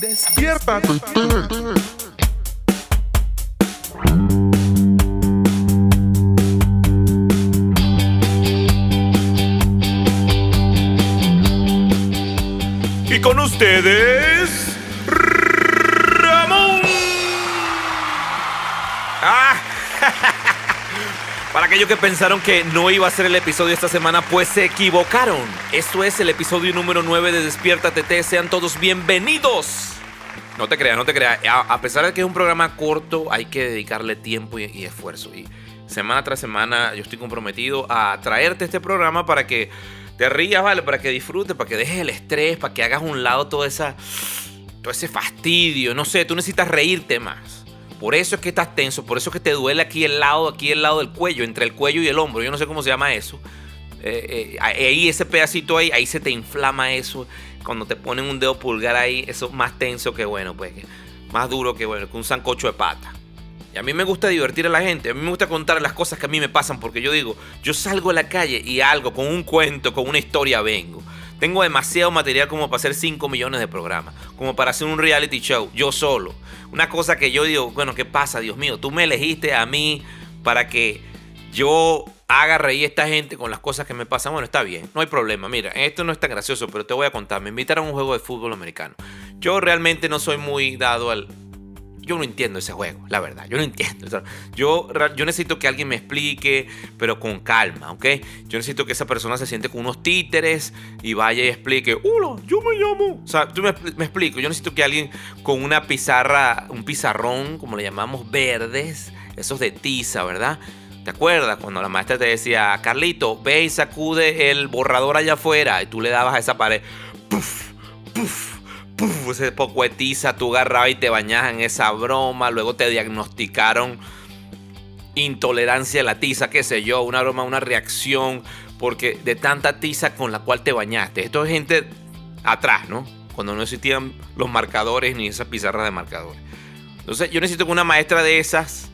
Despiértate. Y con ustedes, aquellos que pensaron que no iba a ser el episodio esta semana, pues se equivocaron. Esto es el episodio número 9 de Despierta TT. Sean todos bienvenidos. No te creas, no te creas. A, pesar de que es un programa corto, hay que dedicarle tiempo y, esfuerzo. Y semana tras semana yo estoy comprometido a traerte este programa para que te rías, ¿vale? Para que disfrutes, para que dejes el estrés, para que hagas a un lado toda esa, todo ese fastidio. No sé, tú necesitas reírte más. Por eso es que estás tenso, por eso es que te duele aquí el lado, aquí el lado del cuello, entre el cuello y el hombro. Yo no sé cómo se llama eso. Eh, eh, ahí ese pedacito ahí, ahí se te inflama eso. Cuando te ponen un dedo pulgar ahí, eso es más tenso que bueno, pues más duro que bueno, que un sancocho de pata. Y a mí me gusta divertir a la gente, a mí me gusta contar las cosas que a mí me pasan, porque yo digo, yo salgo a la calle y algo, con un cuento, con una historia vengo. Tengo demasiado material como para hacer 5 millones de programas, como para hacer un reality show, yo solo. Una cosa que yo digo, bueno, ¿qué pasa, Dios mío? Tú me elegiste a mí para que yo haga reír a esta gente con las cosas que me pasan. Bueno, está bien, no hay problema. Mira, esto no es tan gracioso, pero te voy a contar. Me invitaron a un juego de fútbol americano. Yo realmente no soy muy dado al, yo no entiendo ese juego, la verdad. Yo no entiendo. Yo, yo necesito que alguien me explique, pero con calma, ¿ok? Yo necesito que esa persona se siente con unos títeres y vaya y explique, hola, yo me llamo. O sea, tú me, me explico. Yo necesito que alguien con una pizarra, un pizarrón, como le llamamos, verdes, esos de tiza, ¿verdad? ¿Te acuerdas cuando la maestra te decía, Carlito, ve y sacude el borrador allá afuera? Y tú le dabas a esa pared, puff, puff Puf, ese poco de tiza, tú agarrabas y te bañabas en esa broma. Luego te diagnosticaron intolerancia a la tiza, qué sé yo, una broma, una reacción, porque de tanta tiza con la cual te bañaste. Esto es gente atrás, ¿no? Cuando no existían los marcadores ni esas pizarras de marcadores. Entonces, yo necesito que una maestra de esas,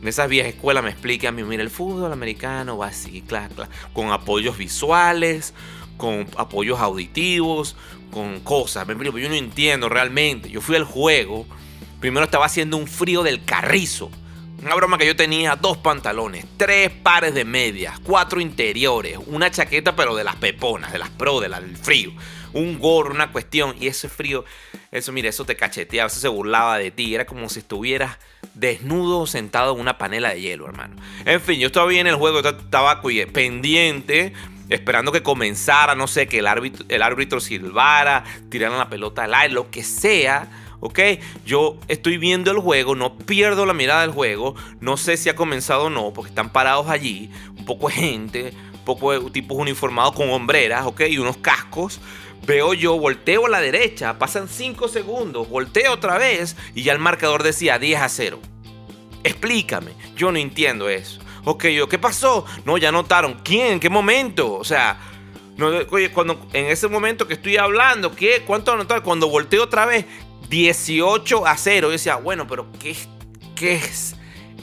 de esas viejas escuelas, me explique a mí, mira, el fútbol americano va así, claro, claro, con apoyos visuales, con apoyos auditivos, con cosas. Yo no entiendo realmente. Yo fui al juego. Primero estaba haciendo un frío del carrizo. Una broma que yo tenía dos pantalones, tres pares de medias, cuatro interiores, una chaqueta pero de las peponas, de las pro, de del frío, un gorro, una cuestión. Y ese frío, eso mira, eso te cacheteaba, eso se burlaba de ti. Era como si estuvieras desnudo sentado en una panela de hielo, hermano. En fin, yo estaba bien en el juego, estaba pendiente esperando que comenzara, no sé, que el árbitro, el árbitro silbara, tiraran la pelota al aire, lo que sea. ¿ok? Yo estoy viendo el juego, no pierdo la mirada del juego, no sé si ha comenzado o no, porque están parados allí, un poco de gente, un poco de tipos uniformados con hombreras, ¿ok? Y unos cascos. Veo yo, volteo a la derecha, pasan 5 segundos, volteo otra vez y ya el marcador decía 10 a 0. Explícame, yo no entiendo eso. Ok, yo, ¿qué pasó? No, ya notaron. ¿Quién? ¿En qué momento? O sea, no, oye, cuando en ese momento que estoy hablando, ¿qué? ¿Cuánto anotaron? Cuando volteo otra vez, 18 a 0. Yo decía, bueno, pero ¿qué, qué es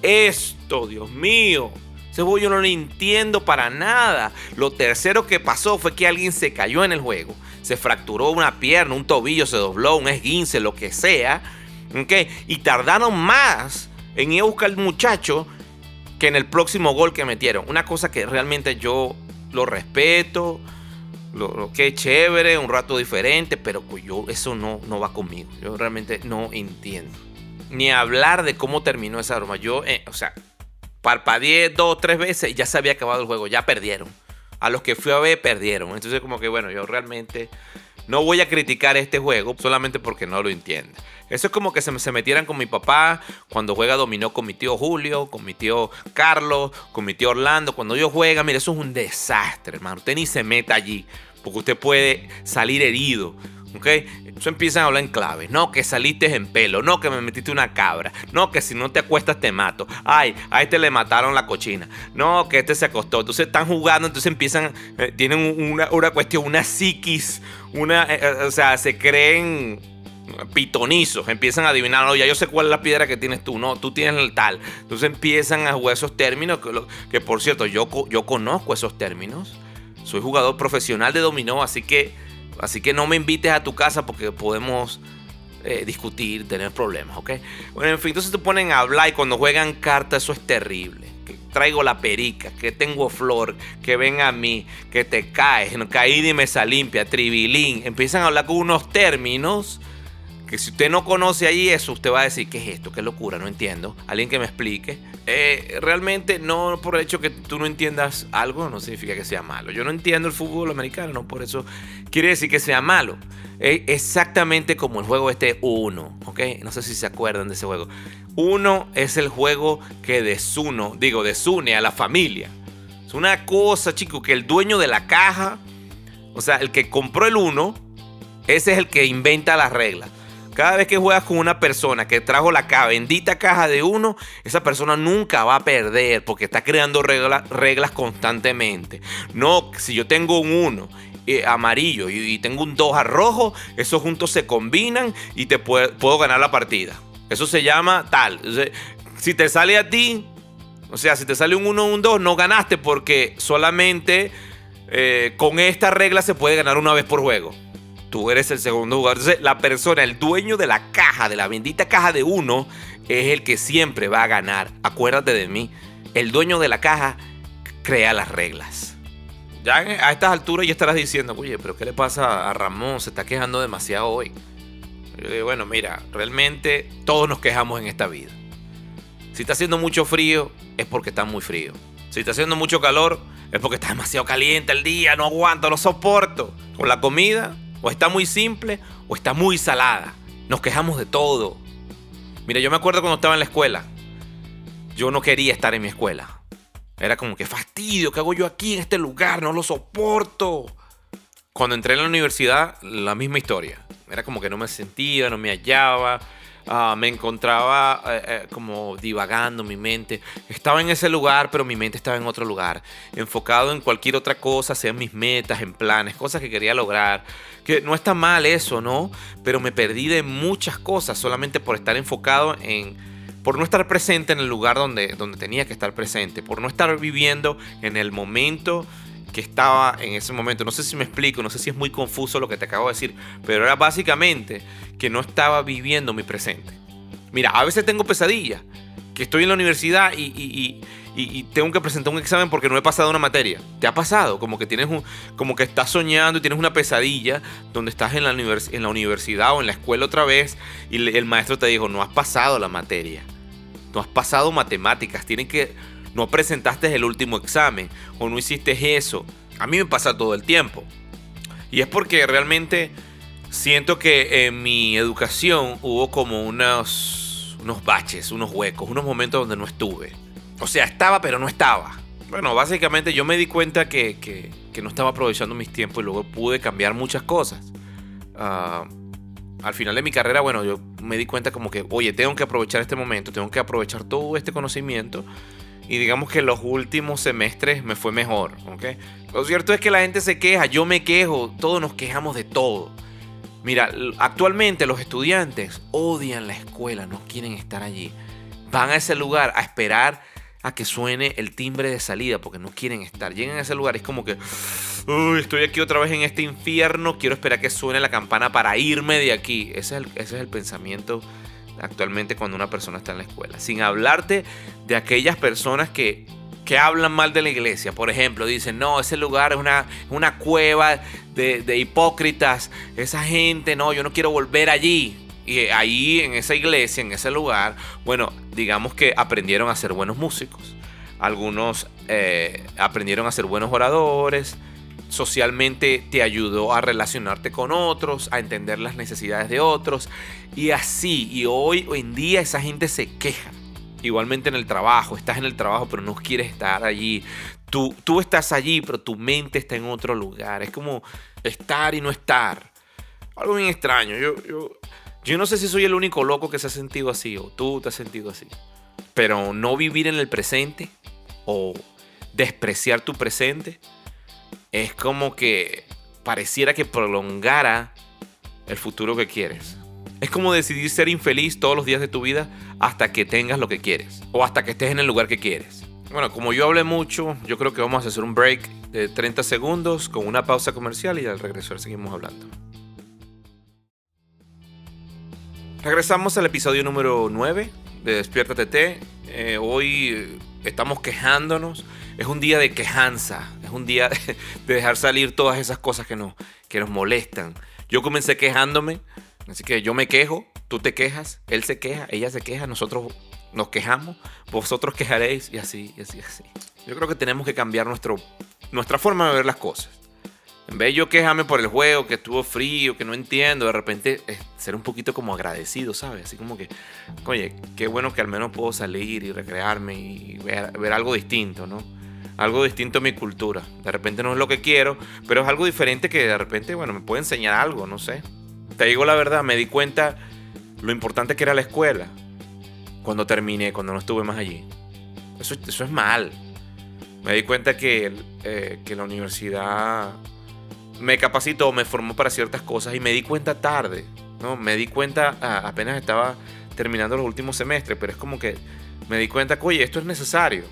esto? Dios mío. Ese yo no lo entiendo para nada. Lo tercero que pasó fue que alguien se cayó en el juego. Se fracturó una pierna, un tobillo, se dobló, un esguince, lo que sea. ¿okay? Y tardaron más en ir a buscar al muchacho que en el próximo gol que metieron. Una cosa que realmente yo lo respeto, lo, que es chévere, un rato diferente, pero pues yo eso no, no va conmigo. Yo realmente no entiendo. Ni hablar de cómo terminó esa broma. Yo, eh, o sea, parpadeé dos o tres veces y ya se había acabado el juego, ya perdieron. A los que fui a ver, perdieron. Entonces como que bueno, yo realmente no voy a criticar este juego solamente porque no lo entiende. Eso es como que se, se metieran con mi papá cuando juega dominó con mi tío Julio, con mi tío Carlos, con mi tío Orlando. Cuando yo juega, mire, eso es un desastre, hermano. Usted ni se meta allí porque usted puede salir herido. ¿Ok? Eso empiezan a hablar en clave. No, que saliste en pelo. No, que me metiste una cabra. No, que si no te acuestas te mato. Ay, a este le mataron la cochina. No, que este se acostó. Entonces están jugando, entonces empiezan, eh, tienen una, una, cuestión, una psiquis, una, eh, eh, o sea, se creen pitonizos, empiezan a adivinar, no, ya yo sé cuál es la piedra que tienes tú, no, tú tienes el tal. Entonces empiezan a jugar esos términos, que, que por cierto, yo, yo conozco esos términos. Soy jugador profesional de dominó, así que, así que no me invites a tu casa porque podemos eh, discutir, tener problemas, ¿ok? Bueno, en fin, entonces te ponen a hablar y cuando juegan cartas eso es terrible. Que traigo la perica, que tengo flor, que ven a mí, que te caes, no caí y mesa limpia, tribilín. Empiezan a hablar con unos términos que si usted no conoce ahí eso, usted va a decir, ¿qué es esto? ¿Qué locura? No entiendo. Alguien que me explique. Eh, realmente no por el hecho que tú no entiendas algo no significa que sea malo. Yo no entiendo el fútbol americano, no por eso quiere decir que sea malo. Es exactamente como el juego este Uno, ¿ok? No sé si se acuerdan de ese juego. Uno es el juego que desuno, digo, desune a la familia. Es una cosa, chico, que el dueño de la caja, o sea, el que compró el Uno, ese es el que inventa las reglas. Cada vez que juegas con una persona que trajo la bendita caja de uno, esa persona nunca va a perder porque está creando reglas constantemente. No, si yo tengo un uno eh, amarillo y, tengo un 2 a rojo, esos juntos se combinan y te puedo ganar la partida. Eso se llama tal. si te sale a ti, o sea, si te sale un 1 o un 2, no ganaste porque solamente eh, con esta regla se puede ganar una vez por juego tú eres el segundo jugador. Entonces, la persona, el dueño de la caja, de la bendita caja de uno, es el que siempre va a ganar. Acuérdate de mí. El dueño de la caja crea las reglas. Ya a estas alturas ya estarás diciendo, oye, pero ¿qué le pasa a Ramón? Se está quejando demasiado hoy. Yo digo, bueno, mira, realmente todos nos quejamos en esta vida. Si está haciendo mucho frío, es porque está muy frío. Si está haciendo mucho calor, es porque está demasiado caliente el día, no aguanto, no soporto. Con la comida, o está muy simple o está muy salada. Nos quejamos de todo. Mira, yo me acuerdo cuando estaba en la escuela. Yo no quería estar en mi escuela. Era como que fastidio, ¿qué hago yo aquí en este lugar? No lo soporto. Cuando entré en la universidad, la misma historia. Era como que no me sentía, no me hallaba. Ah, me encontraba eh, eh, como divagando mi mente. Estaba en ese lugar, pero mi mente estaba en otro lugar. Enfocado en cualquier otra cosa, sean mis metas, en planes, cosas que quería lograr. Que no está mal eso, ¿no? Pero me perdí de muchas cosas solamente por estar enfocado en... Por no estar presente en el lugar donde, donde tenía que estar presente. Por no estar viviendo en el momento que estaba en ese momento. No sé si me explico, no sé si es muy confuso lo que te acabo de decir, pero era básicamente que no estaba viviendo mi presente. Mira, a veces tengo pesadillas, que estoy en la universidad y, tengo que presentar un examen porque no he pasado una materia. ¿Te ha pasado? Como que tienes un, como que estás soñando y tienes una pesadilla donde estás en la, en la universidad o en la escuela otra vez y el maestro te dijo, no has pasado la materia. No has pasado matemáticas, tienes que no presentaste el último examen o no hiciste eso. A mí me pasa todo el tiempo. Y es porque realmente siento que en mi educación hubo como unos, unos baches, unos huecos, unos momentos donde no estuve. O sea, estaba pero no estaba. Bueno, básicamente yo me di cuenta que, no estaba aprovechando mis tiempos y luego pude cambiar muchas cosas. Ah, al final de mi carrera, bueno, yo me di cuenta como que, oye, tengo que aprovechar este momento, tengo que aprovechar todo este conocimiento y digamos que los últimos semestres me fue mejor, ¿ok? Lo cierto es que la gente se queja, yo me quejo, todos nos quejamos de todo. Mira, actualmente los estudiantes odian la escuela, no quieren estar allí. Van a ese lugar a esperar a que suene el timbre de salida porque no quieren estar. Llegan a ese lugar y es como que, Uy, estoy aquí otra vez en este infierno, quiero esperar que suene la campana para irme de aquí. Es el, ese es el pensamiento actualmente cuando una persona está en la escuela. Sin hablarte de aquellas personas que, que hablan mal de la iglesia. Por ejemplo, dicen, no, ese lugar es una, una cueva de, de hipócritas. Esa gente, no, yo no quiero volver allí. Y ahí en esa iglesia, en ese lugar, bueno, digamos que aprendieron a ser buenos músicos. Algunos eh, aprendieron a ser buenos oradores, socialmente te ayudó a relacionarte con otros, a entender las necesidades de otros y así. Y hoy, hoy en día esa gente se queja. Igualmente en el trabajo, estás en el trabajo pero no quieres estar allí. Tú, tú estás allí pero tu mente está en otro lugar. Es como estar y no estar. Algo bien extraño. Yo, yo, yo no sé si soy el único loco que se ha sentido así o tú te has sentido así. Pero no vivir en el presente o despreciar tu presente es como que pareciera que prolongara el futuro que quieres. Es como decidir ser infeliz todos los días de tu vida hasta que tengas lo que quieres o hasta que estés en el lugar que quieres. Bueno, como yo hablé mucho, yo creo que vamos a hacer un break de 30 segundos con una pausa comercial y al regresar seguimos hablando. Regresamos al episodio número 9 de Despierta TT. Eh, hoy estamos quejándonos. Es un día de quejanza. Es un día de dejar salir todas esas cosas que nos, que nos molestan. Yo comencé quejándome. Así que yo me quejo, tú te quejas, él se queja, ella se queja, nosotros nos quejamos, vosotros quejaréis y así, y así, y así. Yo creo que tenemos que cambiar nuestro, nuestra forma de ver las cosas. En vez de yo quejarme por el juego, que estuvo frío, que no entiendo, de repente ser un poquito como agradecido, ¿sabes? Así como que, oye, qué bueno que al menos puedo salir y recrearme y ver, ver algo distinto, ¿no? Algo distinto a mi cultura. De repente no es lo que quiero, pero es algo diferente que de repente, bueno, me puede enseñar algo, no sé. Te digo la verdad, me di cuenta lo importante que era la escuela cuando terminé, cuando no estuve más allí. Eso, eso es mal. Me di cuenta que, eh, que la universidad me capacitó, me formó para ciertas cosas y me di cuenta tarde, ¿no? Me di cuenta, apenas estaba terminando los últimos semestres, pero es como que me di cuenta que, oye, esto es necesario.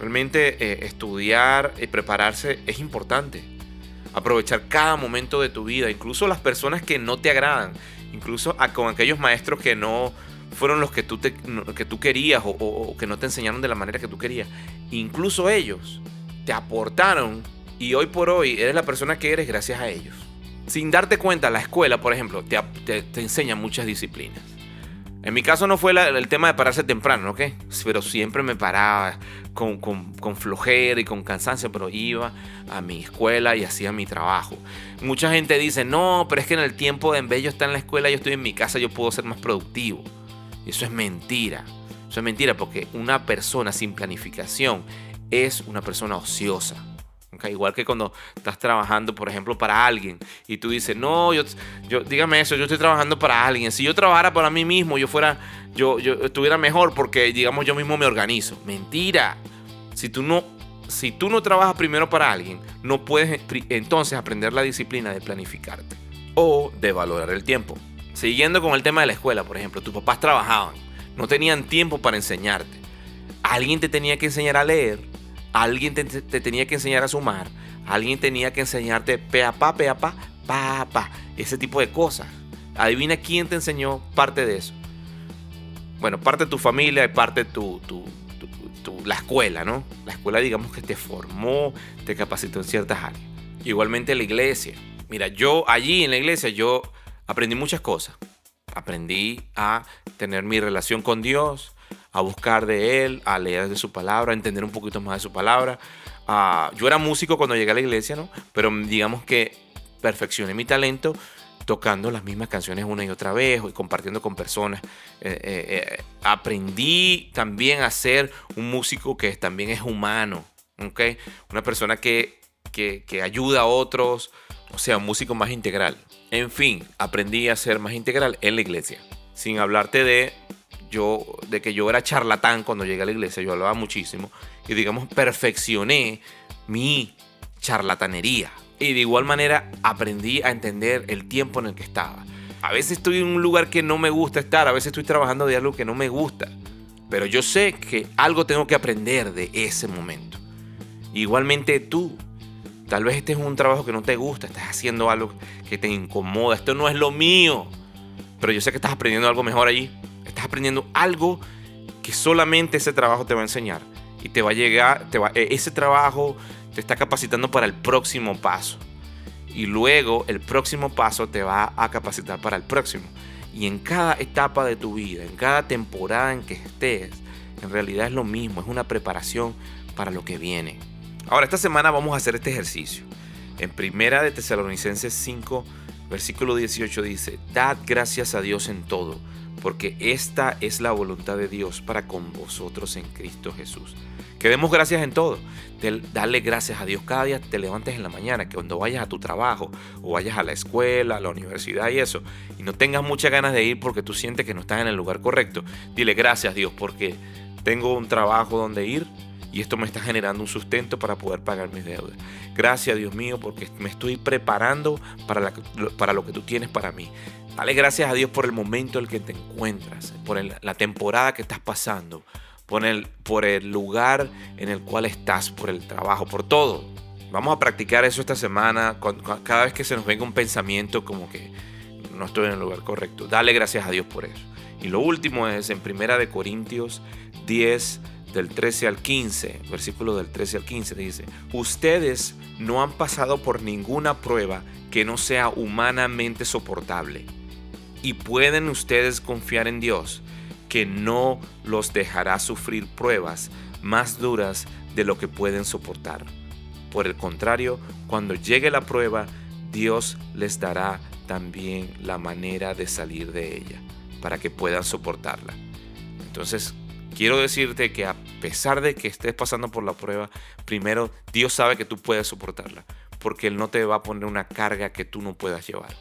Realmente eh, estudiar y prepararse es importante. Aprovechar cada momento de tu vida, incluso las personas que no te agradan, incluso con aquellos maestros que no fueron los que tú, te, que tú querías o, que no te enseñaron de la manera que tú querías. Incluso ellos te aportaron y hoy por hoy eres la persona que eres gracias a ellos. Sin darte cuenta, la escuela, por ejemplo, te, enseña muchas disciplinas. En mi caso no fue el tema de pararse temprano, ¿ok? Pero siempre me paraba con, con, flojera y con cansancio, pero iba a mi escuela y hacía mi trabajo. Mucha gente dice, no, pero es que en el tiempo de en vez yo estar en la escuela, yo estoy en mi casa, yo puedo ser más productivo. Eso es mentira. Eso es mentira porque una persona sin planificación es una persona ociosa. Igual que cuando estás trabajando, por ejemplo, para alguien y tú dices, no, yo, yo, dígame eso, yo estoy trabajando para alguien. Si yo trabajara para mí mismo, yo fuera, yo, yo estuviera mejor porque, digamos, yo mismo me organizo. Mentira. Si tú no, si tú no trabajas primero para alguien, no puedes entonces aprender la disciplina de planificarte o de valorar el tiempo. Siguiendo con el tema de la escuela, por ejemplo, tus papás trabajaban, no tenían tiempo para enseñarte. Alguien te tenía que enseñar a leer Alguien te, tenía que enseñar a sumar. Alguien tenía que enseñarte pa, pa, pa, pa, pa, ese tipo de cosas. Adivina quién te enseñó parte de eso. Bueno, parte de tu familia y parte de tu, tu, la escuela, ¿no? La escuela, digamos que te formó, te capacitó en ciertas áreas. Igualmente la iglesia. Mira, yo allí en la iglesia, yo aprendí muchas cosas. Aprendí a tener mi relación con Dios, a buscar de Él, a leer de su palabra, a entender un poquito más de su palabra. Ah, yo era músico cuando llegué a la iglesia, ¿no? Pero digamos que perfeccioné mi talento tocando las mismas canciones una y otra vez y compartiendo con personas. Eh, eh, eh, aprendí también a ser un músico que también es humano, ¿ok? Una persona que, que, que ayuda a otros, o sea, un músico más integral. En fin, aprendí a ser más integral en la iglesia. Sin hablarte de yo, de que yo era charlatán cuando llegué a la iglesia, yo hablaba muchísimo y digamos perfeccioné mi charlatanería. Y de igual manera aprendí a entender el tiempo en el que estaba. A veces estoy en un lugar que no me gusta estar, a veces estoy trabajando de algo que no me gusta, pero yo sé que algo tengo que aprender de ese momento. Igualmente tú, tal vez este es un trabajo que no te gusta, estás haciendo algo que te incomoda, esto no es lo mío, pero yo sé que estás aprendiendo algo mejor allí. Aprendiendo algo que solamente ese trabajo te va a enseñar. Y te va a llegar, e, ese trabajo te está capacitando para el próximo paso. Y luego el próximo paso te va a capacitar para el próximo. Y en cada etapa de tu vida, en cada temporada en que estés, en realidad es lo mismo, es una preparación para lo que viene. Ahora, esta semana vamos a hacer este ejercicio. En primera de Tesalonicenses 5, versículo 18 dice, Dad gracias a Dios en todo porque esta es la voluntad de Dios para con vosotros en Cristo Jesús. Que demos gracias en todo. darle gracias a Dios cada día te levantes en la mañana, que cuando vayas a tu trabajo o vayas a la escuela, a la universidad y eso, y no tengas muchas ganas de ir porque tú sientes que no estás en el lugar correcto, dile gracias Dios porque tengo un trabajo donde ir y esto me está generando un sustento para poder pagar mis deudas. Gracias Dios mío porque me estoy preparando para, para lo que tú tienes para mí. Dale gracias a Dios por el momento en el que te encuentras, por la temporada que estás pasando, por el, por el lugar en el cual estás, por el trabajo, por todo. Vamos a practicar eso esta semana. Cada vez que se nos venga un pensamiento como que no estoy en el lugar correcto. Dale gracias a Dios por eso. Y lo último es en Primera de Corintios 10 del 13 al 15, versículo del 13 al 15 dice, "Ustedes no han pasado por ninguna prueba que no sea humanamente soportable, y pueden ustedes confiar en Dios, que no los dejará sufrir pruebas más duras de lo que pueden soportar. Por el contrario, cuando llegue la prueba, Dios les dará también la manera de salir de ella para que puedan soportarla. Entonces, quiero decirte que a pesar de que estés pasando por la prueba, primero Dios sabe que tú puedes soportarla, porque Él no te va a poner una carga que tú no puedas llevar.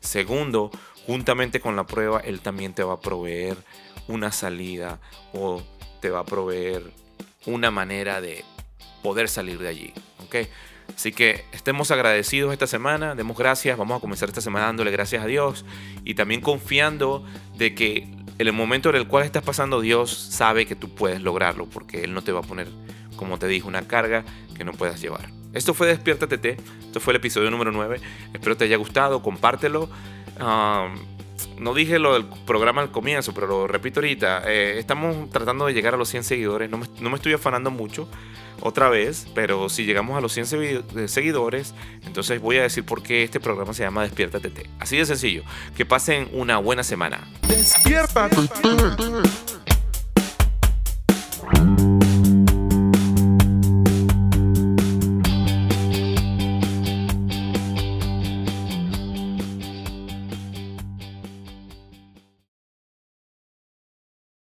Segundo, juntamente con la prueba, Él también te va a proveer una salida o te va a proveer una manera de poder salir de allí. ¿ok? Así que estemos agradecidos esta semana, demos gracias, vamos a comenzar esta semana dándole gracias a Dios y también confiando de que en el momento en el cual estás pasando Dios sabe que tú puedes lograrlo porque Él no te va a poner, como te dije, una carga que no puedas llevar. Esto fue Despierta TT, esto fue el episodio número 9, espero te haya gustado, compártelo. No dije lo del programa al comienzo, pero lo repito ahorita, eh, estamos tratando de llegar a los 100 seguidores, no me, no me estoy afanando mucho otra vez, pero si llegamos a los 100 seguidores, entonces voy a decir por qué este programa se llama Despierta TT. Así de sencillo. Que pasen una buena semana. Despierta.